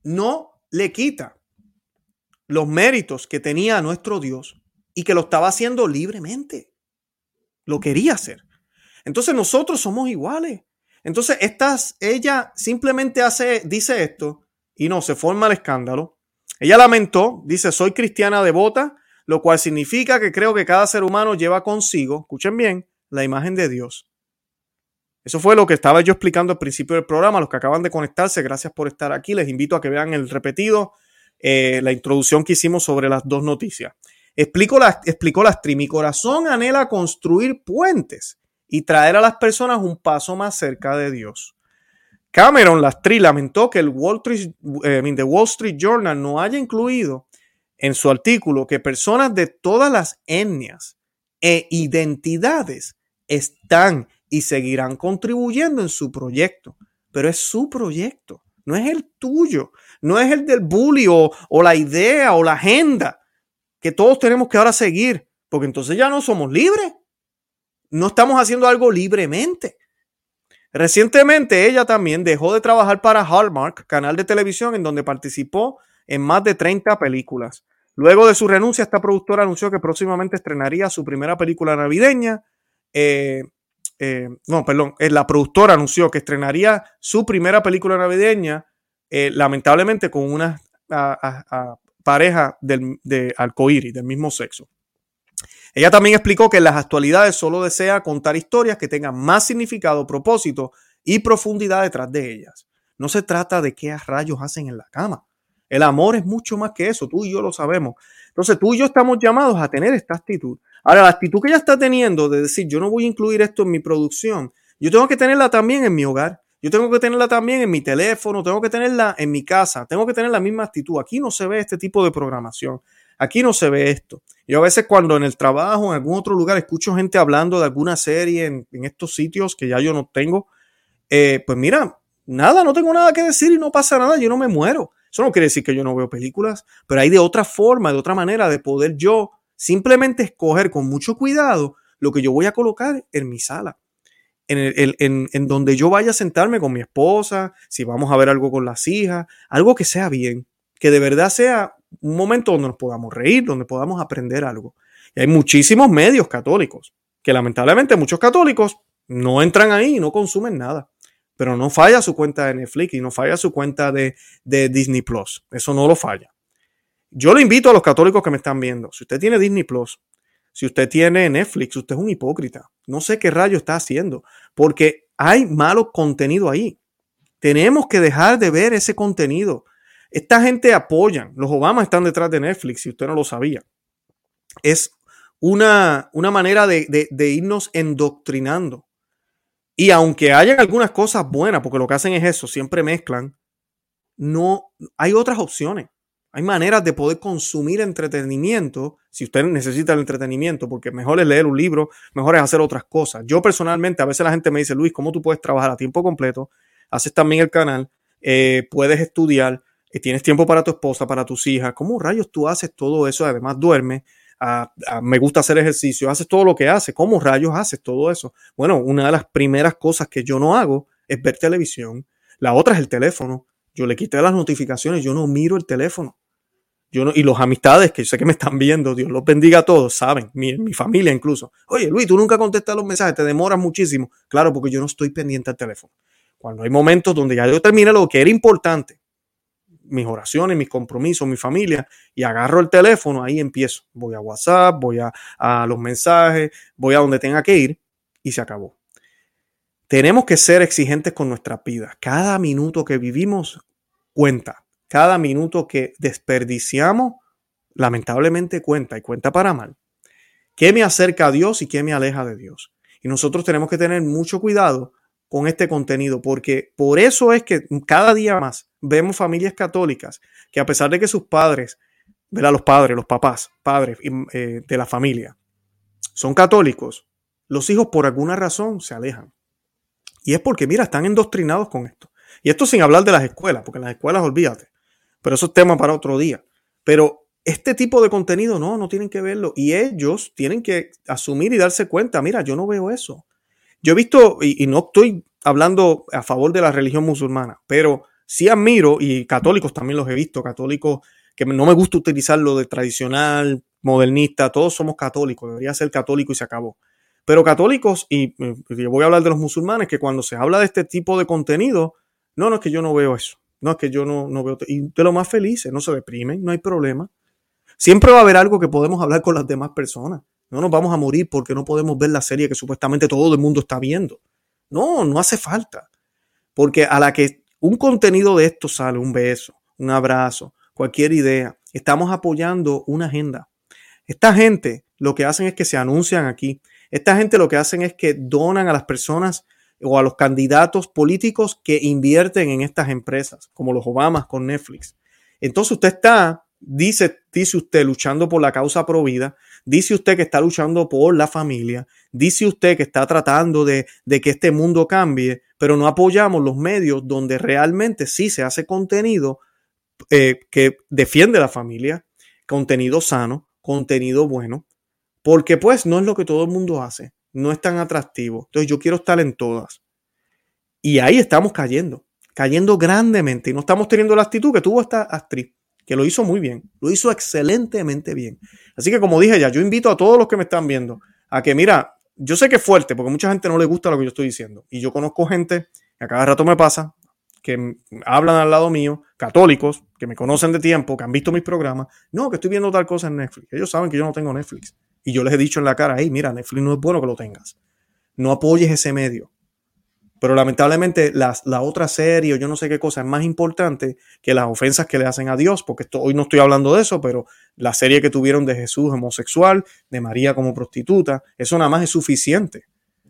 no le quita los méritos que tenía nuestro Dios y que lo estaba haciendo libremente. Lo quería hacer. Entonces nosotros somos iguales. Entonces estas, ella simplemente hace, dice esto y no, se forma el escándalo. Ella lamentó, dice, soy cristiana devota, lo cual significa que creo que cada ser humano lleva consigo, escuchen bien, la imagen de Dios. Eso fue lo que estaba yo explicando al principio del programa. Los que acaban de conectarse, gracias por estar aquí. Les invito a que vean el repetido, eh, la introducción que hicimos sobre las dos noticias. Explico la, explicó la Mi corazón anhela construir puentes y traer a las personas un paso más cerca de Dios. Cameron Lastri lamentó que el Wall Street, eh, The Wall Street Journal no haya incluido en su artículo que personas de todas las etnias e identidades están y seguirán contribuyendo en su proyecto, pero es su proyecto, no es el tuyo, no es el del bully o, la idea o la agenda que todos tenemos que ahora seguir, porque entonces ya no somos libres, no estamos haciendo algo libremente. Recientemente ella también dejó de trabajar para Hallmark, canal de televisión en donde participó en más de 30 películas. Luego de su renuncia, esta productora anunció que próximamente estrenaría su primera película navideña. Eh, eh, no, perdón, eh, la productora anunció que estrenaría su primera película navideña, lamentablemente con una pareja del, de arcoíris, del mismo sexo. Ella también explicó que en las actualidades solo desea contar historias que tengan más significado, propósito y profundidad detrás de ellas. No se trata de qué rayos hacen en la cama. El amor es mucho más que eso, tú y yo lo sabemos. Entonces tú y yo estamos llamados a tener esta actitud. Ahora, la actitud que ella está teniendo de decir, yo no voy a incluir esto en mi producción, yo tengo que tenerla también en mi hogar. Yo tengo que tenerla también en mi teléfono, tengo que tenerla en mi casa, tengo que tener la misma actitud. Aquí no se ve este tipo de programación. Aquí no se ve esto. Yo a veces cuando en el trabajo, en algún otro lugar, escucho gente hablando de alguna serie en, estos sitios que ya yo no tengo, eh, pues mira, nada, no tengo nada que decir y no pasa nada, yo no me muero. Eso no quiere decir que yo no veo películas, pero hay de otra forma, de otra manera de poder yo simplemente escoger con mucho cuidado lo que yo voy a colocar en mi sala. En, en, donde yo vaya a sentarme con mi esposa, si vamos a ver algo con las hijas, algo que sea bien, que de verdad sea un momento donde nos podamos reír, donde podamos aprender algo. Y hay muchísimos medios católicos, que lamentablemente muchos católicos no entran ahí y no consumen nada. Pero no falla su cuenta de Netflix y no falla su cuenta de, de Disney Plus. Eso no lo falla. Yo le invito a los católicos que me están viendo. Si usted tiene Disney Plus, si usted tiene Netflix, usted es un hipócrita. No sé qué rayo está haciendo, porque hay malo contenido ahí. Tenemos que dejar de ver ese contenido. Esta gente apoyan, los Obama están detrás de Netflix, si usted no lo sabía. Es una, una manera de, de, irnos endoctrinando. Y aunque hayan algunas cosas buenas, porque lo que hacen es eso, siempre mezclan, no hay otras opciones. Hay maneras de poder consumir entretenimiento, si usted necesita el entretenimiento, porque mejor es leer un libro, mejor es hacer otras cosas. Yo personalmente, a veces la gente me dice, Luis, ¿cómo tú puedes trabajar a tiempo completo? Haces también el canal, eh, puedes estudiar, tienes tiempo para tu esposa, para tus hijas, ¿cómo rayos tú haces todo eso? Además, duermes, me gusta hacer ejercicio, haces todo lo que haces, ¿cómo rayos haces todo eso? Bueno, una de las primeras cosas que yo no hago es ver televisión, la otra es el teléfono. Yo le quité las notificaciones, yo no miro el teléfono. Yo no, y los amistades que sé que me están viendo, Dios los bendiga a todos, saben, mi, mi familia incluso. Oye, Luis, tú nunca contestas los mensajes, te demoras muchísimo. Claro, porque yo no estoy pendiente al teléfono. Cuando hay momentos donde ya yo terminé lo que era importante, mis oraciones, mis compromisos, mi familia, y agarro el teléfono, ahí empiezo. Voy a WhatsApp, voy a, a los mensajes, voy a donde tenga que ir y se acabó. Tenemos que ser exigentes con nuestra vida. Cada minuto que vivimos cuenta. Cada minuto que desperdiciamos, lamentablemente cuenta y cuenta para mal. ¿Qué me acerca a Dios y qué me aleja de Dios? Y nosotros tenemos que tener mucho cuidado con este contenido, porque por eso es que cada día más vemos familias católicas que a pesar de que sus padres, ¿verdad? los padres, los papás, padres eh, de la familia, son católicos, los hijos por alguna razón se alejan. Y es porque, mira, están endoctrinados con esto. Y esto sin hablar de las escuelas, porque en las escuelas olvídate. Pero eso es tema para otro día. Pero este tipo de contenido no, no tienen que verlo. Y ellos tienen que asumir y darse cuenta, mira, yo no veo eso. Yo he visto, y, no estoy hablando a favor de la religión musulmana, pero sí admiro, y católicos también los he visto, católicos que no me gusta utilizar lo de tradicional, modernista, todos somos católicos, debería ser católico y se acabó. Pero católicos, y, voy a hablar de los musulmanes, que cuando se habla de este tipo de contenido, no, no es que yo no veo eso. No es que yo no, no veo. Y de lo más felices, no se deprimen, no hay problema. Siempre va a haber algo que podemos hablar con las demás personas. No nos vamos a morir porque no podemos ver la serie que supuestamente todo el mundo está viendo. No, no hace falta. Porque a la que un contenido de esto sale, un beso, un abrazo, cualquier idea, estamos apoyando una agenda. Esta gente lo que hacen es que se anuncian aquí. Esta gente lo que hacen es que donan a las personas o a los candidatos políticos que invierten en estas empresas, como los Obamas con Netflix. Entonces usted está, dice, dice usted, luchando por la causa provida, dice usted que está luchando por la familia, dice usted que está tratando de, de que este mundo cambie, pero no apoyamos los medios donde realmente sí se hace contenido eh, que defiende la familia, contenido sano, contenido bueno, porque pues no es lo que todo el mundo hace no es tan atractivo. Entonces yo quiero estar en todas. Y ahí estamos cayendo, cayendo grandemente. Y no estamos teniendo la actitud que tuvo esta actriz, que lo hizo muy bien, lo hizo excelentemente bien. Así que como dije ya, yo invito a todos los que me están viendo a que, mira, yo sé que es fuerte, porque mucha gente no le gusta lo que yo estoy diciendo. Y yo conozco gente, que a cada rato me pasa, que hablan al lado mío, católicos, que me conocen de tiempo, que han visto mis programas. No, que estoy viendo tal cosa en Netflix. Ellos saben que yo no tengo Netflix. Y yo les he dicho en la cara, hey, mira, Netflix no es bueno que lo tengas. No apoyes ese medio. Pero lamentablemente la, otra serie o yo no sé qué cosa es más importante que las ofensas que le hacen a Dios, porque hoy no estoy hablando de eso, pero la serie que tuvieron de Jesús homosexual, de María como prostituta, eso nada más es suficiente.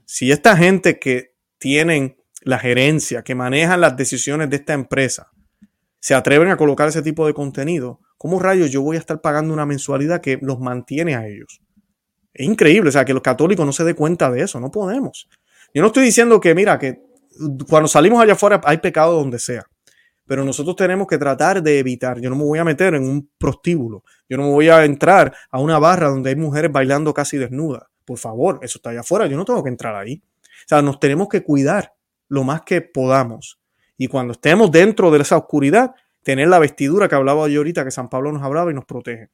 Si esta gente que tienen la gerencia, que manejan las decisiones de esta empresa, se atreven a colocar ese tipo de contenido, ¿cómo rayos yo voy a estar pagando una mensualidad que los mantiene a ellos? Es increíble, o sea, que los católicos no se den cuenta de eso, no podemos. Yo no estoy diciendo que, mira, que cuando salimos allá afuera hay pecado donde sea, pero nosotros tenemos que tratar de evitar. Yo no me voy a meter en un prostíbulo, yo no me voy a entrar a una barra donde hay mujeres bailando casi desnudas. Por favor, eso está allá afuera, yo no tengo que entrar ahí. O sea, nos tenemos que cuidar lo más que podamos. Y cuando estemos dentro de esa oscuridad, tener la vestidura que hablaba yo ahorita, que San Pablo nos hablaba y nos protege.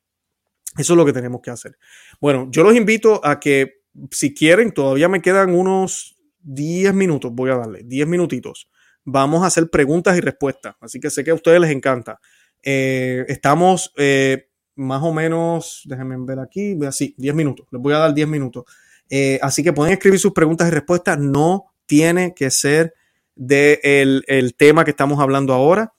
Eso es lo que tenemos que hacer. Bueno, yo los invito a que si quieren, todavía me quedan unos 10 minutos, voy a darle 10 minutitos. Vamos a hacer preguntas y respuestas. Así que sé que a ustedes les encanta. Eh, estamos eh, más o menos, déjenme ver aquí, así, 10 minutos. Les voy a dar 10 minutos. Eh, así que pueden escribir sus preguntas y respuestas. No tiene que ser del de el tema que estamos hablando ahora.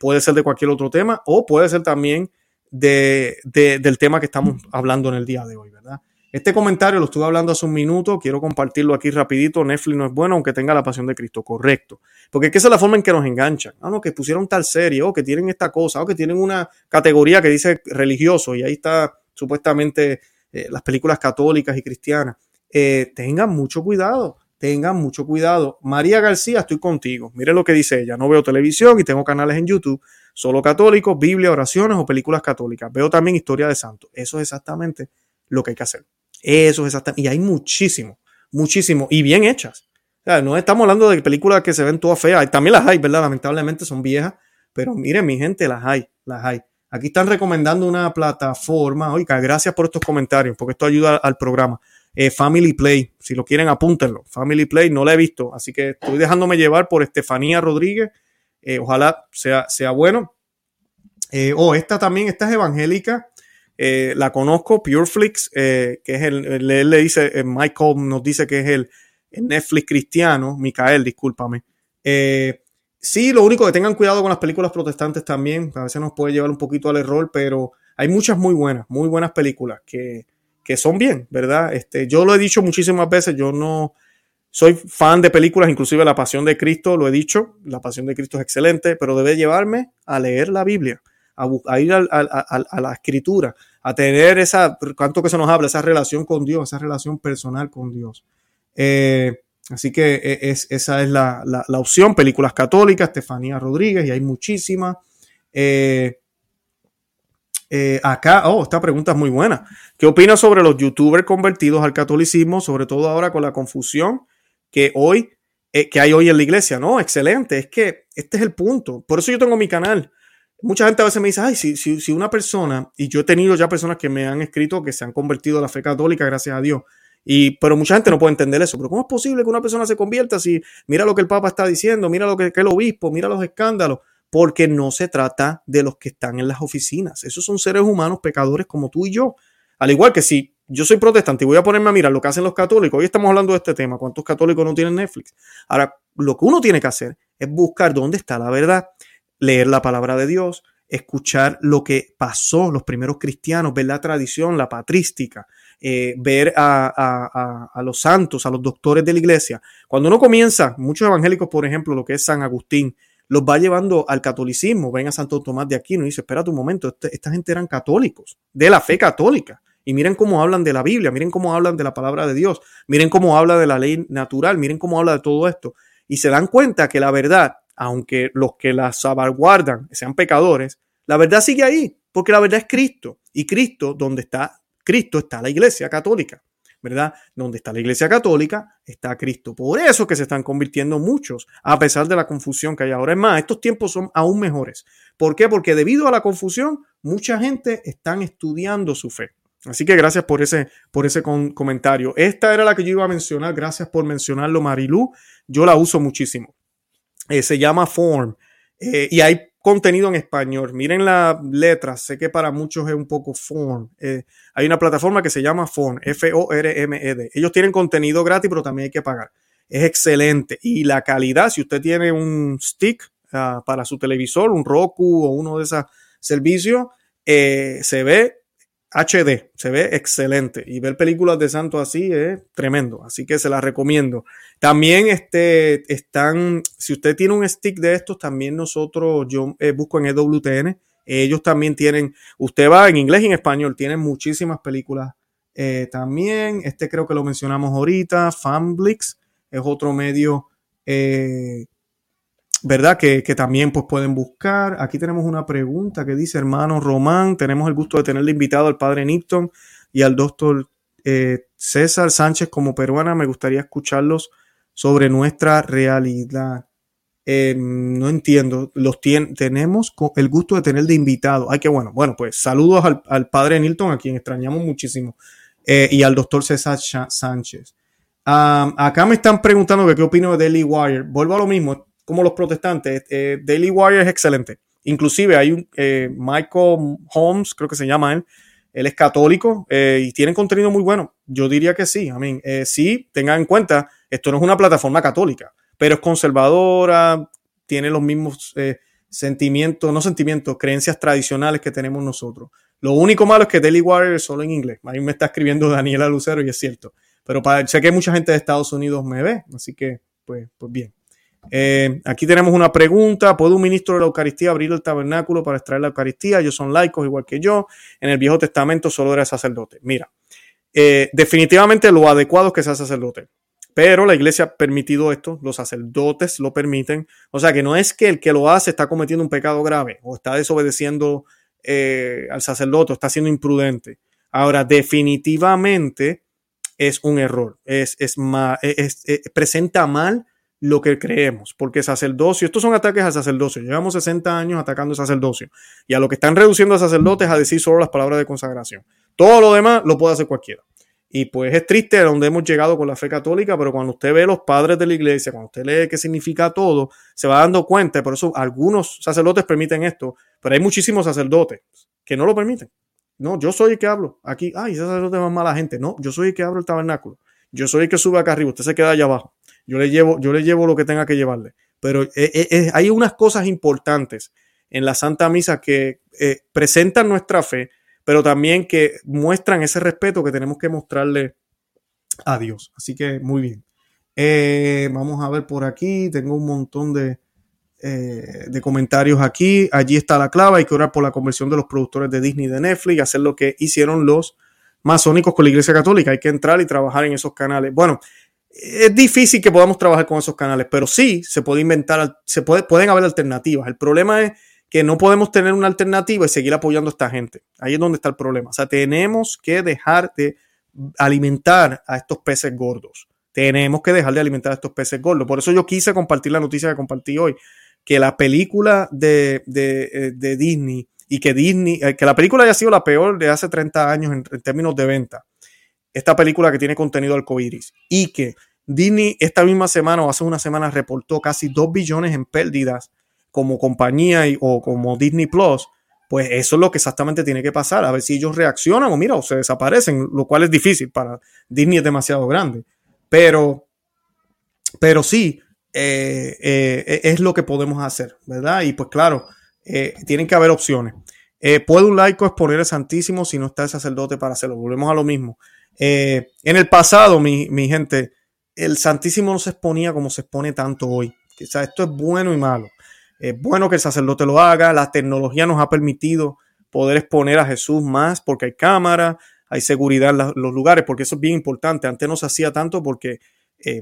puede ser de cualquier otro tema o puede ser también de, del tema que estamos hablando en el día de hoy, ¿verdad? Este comentario lo estuve hablando hace un minuto, quiero compartirlo aquí rapidito. Netflix no es bueno aunque tenga la pasión de Cristo, correcto. Porque es que esa es la forma en que nos enganchan. Ah, no, que pusieron tal serie, o que tienen esta cosa, o que tienen una categoría que dice religioso, y ahí está supuestamente eh, las películas católicas y cristianas. Eh, tengan mucho cuidado, tengan mucho cuidado. María García, estoy contigo. Mire lo que dice ella. No veo televisión y tengo canales en YouTube solo católicos, Biblia, oraciones o películas católicas. Veo también historia de santos. Eso es exactamente lo que hay que hacer. Eso es exactamente. Y hay muchísimo, muchísimo. Y bien hechas. no estamos hablando de películas que se ven todas feas. También las hay, ¿verdad? Lamentablemente son viejas. Pero miren, mi gente, las hay, las hay. Aquí están recomendando una plataforma. Oiga, gracias por estos comentarios, porque esto ayuda al programa. Eh, Family Play, si lo quieren, apúntenlo. Family Play, no la he visto, así que estoy dejándome llevar por Estefanía Rodríguez eh, ojalá sea, sea bueno. Eh, oh, esta también, esta es evangélica. Eh, la conozco, Pureflix, que es el, él le dice, Michael nos dice que es el, Netflix cristiano, Micael, discúlpame. sí, lo único que tengan cuidado con las películas protestantes también, a veces nos puede llevar un poquito al error, pero hay muchas muy buenas, muy buenas películas que, que son bien, ¿verdad? Este, yo lo he dicho muchísimas veces, yo no, soy fan de películas, inclusive La Pasión de Cristo, lo he dicho, La Pasión de Cristo es excelente, pero debe llevarme a leer la Biblia, a, ir a, la escritura, a tener esa, cuánto que se nos habla, esa relación con Dios, esa relación personal con Dios. Eh, Así que e, es, esa es la, opción. Películas católicas, Estefanía Rodríguez, y hay muchísimas. Eh, eh, acá, oh, esta pregunta es muy buena. ¿Qué opinas sobre los youtubers convertidos al catolicismo, sobre todo ahora con la confusión que hoy, que hay hoy en la iglesia? No, excelente. Es que este es el punto. Por eso yo tengo mi canal. Mucha gente a veces me dice, ay, si, si, si una persona, y yo he tenido ya personas que me han escrito que se han convertido a la fe católica, gracias a Dios. Y, pero mucha gente no puede entender eso. Pero ¿cómo es posible que una persona se convierta si mira lo que el Papa está diciendo, mira lo que, que el obispo, mira los escándalos? porque no se trata de los que están en las oficinas. Esos son seres humanos pecadores como tú y yo. Al igual que si yo soy protestante y voy a ponerme a mirar lo que hacen los católicos, hoy estamos hablando de este tema, ¿cuántos católicos no tienen Netflix? Ahora, lo que uno tiene que hacer es buscar dónde está la verdad, leer la palabra de Dios, escuchar lo que pasó los primeros cristianos, ver la tradición, la patrística, eh, ver a, a, los santos, a los doctores de la iglesia. Cuando uno comienza, muchos evangélicos, por ejemplo, lo que es San Agustín, los va llevando al catolicismo. Ven a Santo Tomás de Aquino y dice, espera un momento, este, esta gente eran católicos, de la fe católica. Y miren cómo hablan de la Biblia, miren cómo hablan de la palabra de Dios, miren cómo habla de la ley natural, miren cómo habla de todo esto. Y se dan cuenta que la verdad, aunque los que la salvaguardan sean pecadores, la verdad sigue ahí, porque la verdad es Cristo. Y Cristo, donde está Cristo, está la iglesia católica. ¿verdad? Donde está la Iglesia Católica, está Cristo. Por eso que se están convirtiendo muchos, a pesar de la confusión que hay ahora. Es más, estos tiempos son aún mejores. ¿Por qué? Porque debido a la confusión, mucha gente está estudiando su fe. Así que gracias por ese, por ese comentario. Esta era la que yo iba a mencionar. Gracias por mencionarlo, Marilu. Yo la uso muchísimo. Eh, se llama Form. Eh, y hay contenido en español. Miren las letras, sé que para muchos es un poco Form. Eh, hay una plataforma que se llama Form, F-O-R-M-E-D. Ellos tienen contenido gratis, pero también hay que pagar. Es excelente. Y la calidad, si usted tiene un stick ah, para su televisor, un Roku o uno de esos servicios, se ve HD, se ve excelente. Y ver películas de santo así es tremendo. Así que se las recomiendo. También este, están, si usted tiene un stick de estos, también nosotros, yo eh, busco en EWTN. Ellos también tienen, usted va en inglés y en español, tienen muchísimas películas eh, también. Este creo que lo mencionamos ahorita, Fanblix, es otro medio eh, ¿verdad? Que, también pues pueden buscar. Aquí tenemos una pregunta que dice, hermano Román, tenemos el gusto de tenerle invitado al padre Nipton y al doctor eh, César Sánchez como peruana. Me gustaría escucharlos sobre nuestra realidad. Eh, no entiendo, los tenemos el gusto de tener de invitado. Ay, qué bueno. Bueno, pues saludos al, padre Nilton, a quien extrañamos muchísimo, eh, y al doctor César Sánchez. Acá me están preguntando que qué opino de Daily Wire. Vuelvo a lo mismo como los protestantes, eh, Daily Wire es excelente. Inclusive hay un eh, Michael Holmes, creo que se llama él, él es católico eh, y tiene contenido muy bueno. Yo diría que sí. I mean, sí, tengan en cuenta, esto no es una plataforma católica, pero es conservadora, tiene los mismos sentimientos, no sentimientos, creencias tradicionales que tenemos nosotros. Lo único malo es que Daily Wire es solo en inglés. A mí me está escribiendo Daniela Lucero y es cierto. Pero para, sé que mucha gente de Estados Unidos me ve, así que, pues, pues bien. Eh, aquí tenemos una pregunta. ¿Puede un ministro de la Eucaristía abrir el tabernáculo para extraer la Eucaristía? Ellos son laicos igual que yo. En el Viejo Testamento solo era sacerdote. Mira, eh, definitivamente lo adecuado es que sea sacerdote. Pero la iglesia ha permitido esto, los sacerdotes lo permiten. O sea que no es que el que lo hace está cometiendo un pecado grave o está desobedeciendo eh, al sacerdote o está siendo imprudente. Ahora, definitivamente es un error. Es, es, presenta mal lo que creemos, porque sacerdocio, estos son ataques al sacerdocio, llevamos 60 años atacando sacerdocio y a lo que están reduciendo a sacerdotes a decir solo las palabras de consagración. Todo lo demás lo puede hacer cualquiera. Y pues es triste a donde hemos llegado con la fe católica, pero cuando usted ve los padres de la iglesia, cuando usted lee qué significa todo, se va dando cuenta, por eso algunos sacerdotes permiten esto, pero hay muchísimos sacerdotes que no lo permiten. No, yo soy el que hablo aquí. Ay, ese sacerdote es más mala gente. No, yo soy el que abro el tabernáculo. Yo soy el que sube acá arriba. Usted se queda allá abajo. Yo le llevo, yo le llevo lo que tenga que llevarle. Pero eh, eh, eh, hay unas cosas importantes en la Santa Misa que presentan nuestra fe, pero también que muestran ese respeto que tenemos que mostrarle a Dios. Así que muy bien. vamos a ver por aquí. Tengo un montón de, de comentarios aquí. Allí está la clave. Hay que orar por la conversión de los productores de Disney y de Netflix, hacer lo que hicieron los masónicos con la Iglesia Católica. Hay que entrar y trabajar en esos canales. Bueno, es difícil que podamos trabajar con esos canales, pero sí se puede inventar, se puede, pueden haber alternativas. El problema es que no podemos tener una alternativa y seguir apoyando a esta gente. Ahí es donde está el problema. O sea, tenemos que dejar de alimentar a estos peces gordos. Tenemos que dejar de alimentar a estos peces gordos. Por eso yo quise compartir la noticia que compartí hoy, que la película de, de, de Disney y que Disney, eh, que la película haya sido la peor de hace 30 años en, términos de venta. Esta película que tiene contenido arcoíris y que Disney esta misma semana o hace una semana reportó casi 2 billones en pérdidas como compañía o como Disney Plus, pues eso es lo que exactamente tiene que pasar, a ver si ellos reaccionan o mira, o se desaparecen, lo cual es difícil para Disney es demasiado grande. Pero, pero sí, eh, eh, es lo que podemos hacer, ¿verdad? Y pues claro, eh, tienen que haber opciones. Eh, ¿Puede un laico exponer el Santísimo si no está el sacerdote para hacerlo? Volvemos a lo mismo. Eh, en el pasado, mi, gente, el Santísimo no se exponía como se expone tanto hoy. O esto es bueno y malo. Es bueno que el sacerdote lo haga. La tecnología nos ha permitido poder exponer a Jesús más porque hay cámara, hay seguridad en los lugares, porque eso es bien importante. Antes no se hacía tanto porque,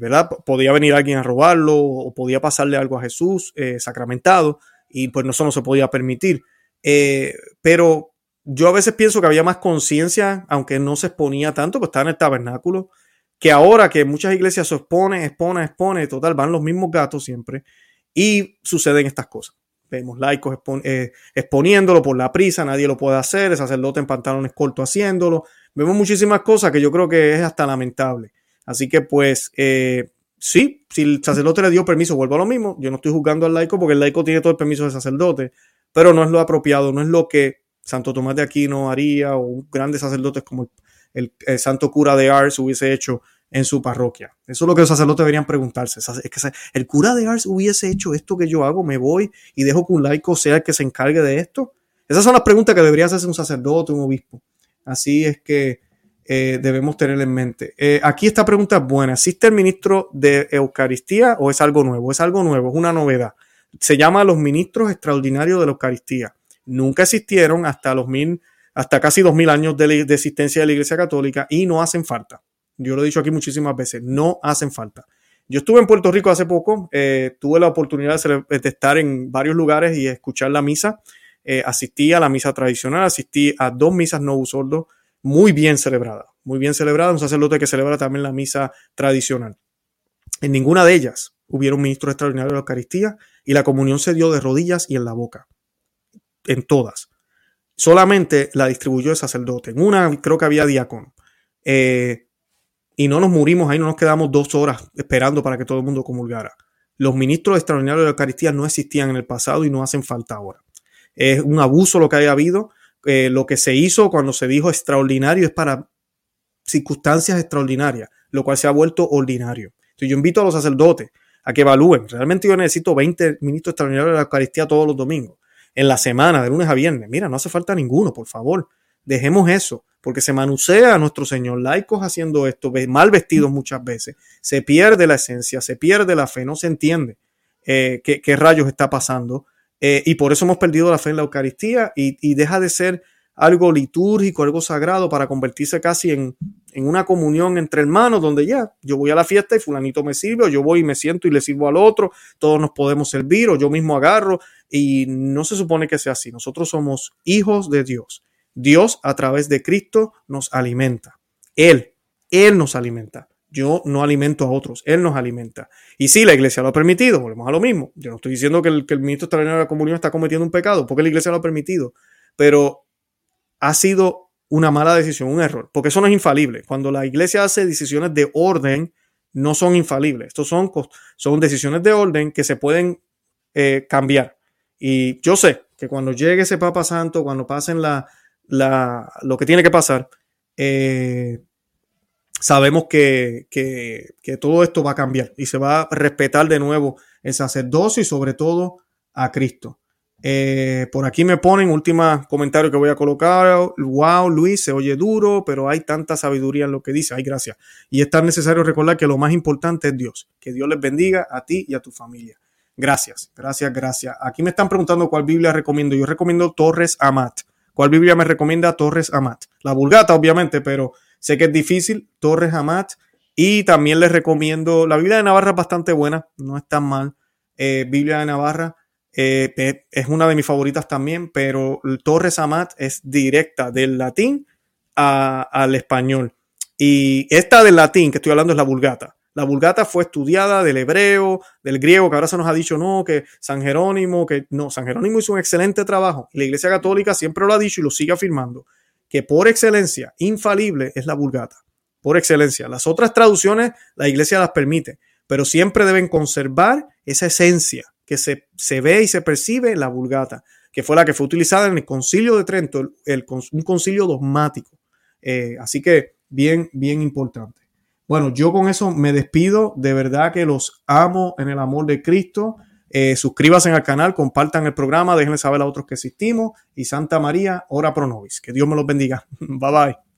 ¿verdad? Podía venir alguien a robarlo o podía pasarle algo a Jesús sacramentado y pues eso no se podía permitir. Eh, pero yo a veces pienso que había más conciencia, aunque no se exponía tanto, pues estaba en el tabernáculo, que ahora que muchas iglesias se exponen, exponen, exponen, total, van los mismos gatos siempre y suceden estas cosas. Vemos laicos eh, exponiéndolo por la prisa, nadie lo puede hacer, el sacerdote en pantalones cortos haciéndolo. Vemos muchísimas cosas que yo creo que es hasta lamentable. Así que pues eh, sí, si el sacerdote le dio permiso, vuelvo a lo mismo. Yo no estoy juzgando al laico porque el laico tiene todo el permiso del sacerdote, pero no es lo apropiado, no es lo que Santo Tomás de Aquino haría o grandes sacerdotes como el, santo cura de Ars hubiese hecho en su parroquia. Eso es lo que los sacerdotes deberían preguntarse. Es que el cura de Ars hubiese hecho esto que yo hago, me voy y dejo que un laico sea el que se encargue de esto. Esas son las preguntas que debería hacerse un sacerdote, un obispo. Así es que eh, debemos tener en mente. Eh, aquí esta pregunta es buena. ¿Existe el ministro de Eucaristía o es algo nuevo? Es algo nuevo, es una novedad. Se llama los ministros extraordinarios de la Eucaristía. Nunca existieron hasta los mil, hasta casi dos mil años de, existencia de la Iglesia Católica y no hacen falta. Yo lo he dicho aquí muchísimas veces, no hacen falta. Yo estuve en Puerto Rico hace poco, eh, tuve la oportunidad de, estar en varios lugares y escuchar la misa. asistí a la misa tradicional, asistí a dos misas no sordos muy bien celebrada, muy bien celebrada, un sacerdote que celebra también la misa tradicional. En ninguna de ellas hubiera un ministro extraordinario de la Eucaristía y la comunión se dio de rodillas y en la boca. En todas. Solamente la distribuyó el sacerdote. En una creo que había diácono. Eh, y no nos murimos ahí, no nos quedamos dos horas esperando para que todo el mundo comulgara. Los ministros extraordinarios de la Eucaristía no existían en el pasado y no hacen falta ahora. Es un abuso lo que haya habido eh, lo que se hizo cuando se dijo extraordinario es para circunstancias extraordinarias, lo cual se ha vuelto ordinario. Entonces yo invito a los sacerdotes a que evalúen. Realmente yo necesito 20 ministros extraordinarios de la Eucaristía todos los domingos, en la semana, de lunes a viernes. Mira, no hace falta ninguno, por favor. Dejemos eso, porque se manusea a nuestro Señor, laicos haciendo esto, mal vestidos muchas veces. Se pierde la esencia, se pierde la fe, no se entiende eh, qué rayos está pasando eh, y por eso hemos perdido la fe en la Eucaristía y, deja de ser algo litúrgico, algo sagrado, para convertirse casi en, una comunión entre hermanos, donde ya yo voy a la fiesta y fulanito me sirve, o yo voy y me siento y le sirvo al otro, todos nos podemos servir, o yo mismo agarro, y no se supone que sea así. Nosotros somos hijos de Dios. Dios a través de Cristo nos alimenta. Él, Él nos alimenta. Yo no alimento a otros, Él nos alimenta. Y si la iglesia lo ha permitido, volvemos a lo mismo. Yo no estoy diciendo que el, ministro extraordinario de la comunión está cometiendo un pecado, porque la iglesia lo ha permitido. Pero ha sido una mala decisión, un error, porque eso no es infalible. Cuando la iglesia hace decisiones de orden, no son infalibles. Estos son, son decisiones de orden que se pueden eh, cambiar. Y yo sé que cuando llegue ese Papa Santo, cuando pasen la, la, lo que tiene que pasar, eh, sabemos que, todo esto va a cambiar y se va a respetar de nuevo el sacerdocio y sobre todo a Cristo. Eh, por aquí me ponen, último comentario que voy a colocar. Wow, Luis, se oye duro, pero hay tanta sabiduría en lo que dice. Ay, gracias. Y es tan necesario recordar que lo más importante es Dios. Que Dios les bendiga a ti y a tu familia. Gracias, gracias, gracias. Aquí me están preguntando cuál Biblia recomiendo. Yo recomiendo Torres Amat. ¿Cuál Biblia me recomienda Torres Amat? La Vulgata, obviamente, pero Sé que es difícil. Torres Amat Y también les recomiendo, la Biblia de Navarra es bastante buena, no es tan mal. Eh, Biblia de Navarra eh, es una de mis favoritas también, pero Torres Amat es directa del latín al español. Y esta del latín que estoy hablando es la vulgata. La vulgata fue estudiada del hebreo, del griego, que ahora se nos ha dicho, no, que San Jerónimo, que no, San Jerónimo hizo un excelente trabajo. La Iglesia Católica siempre lo ha dicho y lo sigue afirmando, que por excelencia, infalible, es la vulgata. Por excelencia. Las otras traducciones, la Iglesia las permite, pero siempre deben conservar esa esencia que se, se ve y se percibe en la vulgata, que fue la que fue utilizada en el concilio de Trento, el, un concilio dogmático. Eh, así que bien, bien importante. Bueno, yo con eso me despido. De verdad que los amo en el amor de Cristo. Eh, suscríbanse al canal, compartan el programa, déjenle saber a otros que existimos. Y Santa María, ora pro nobis. Que Dios me los bendiga. Bye bye.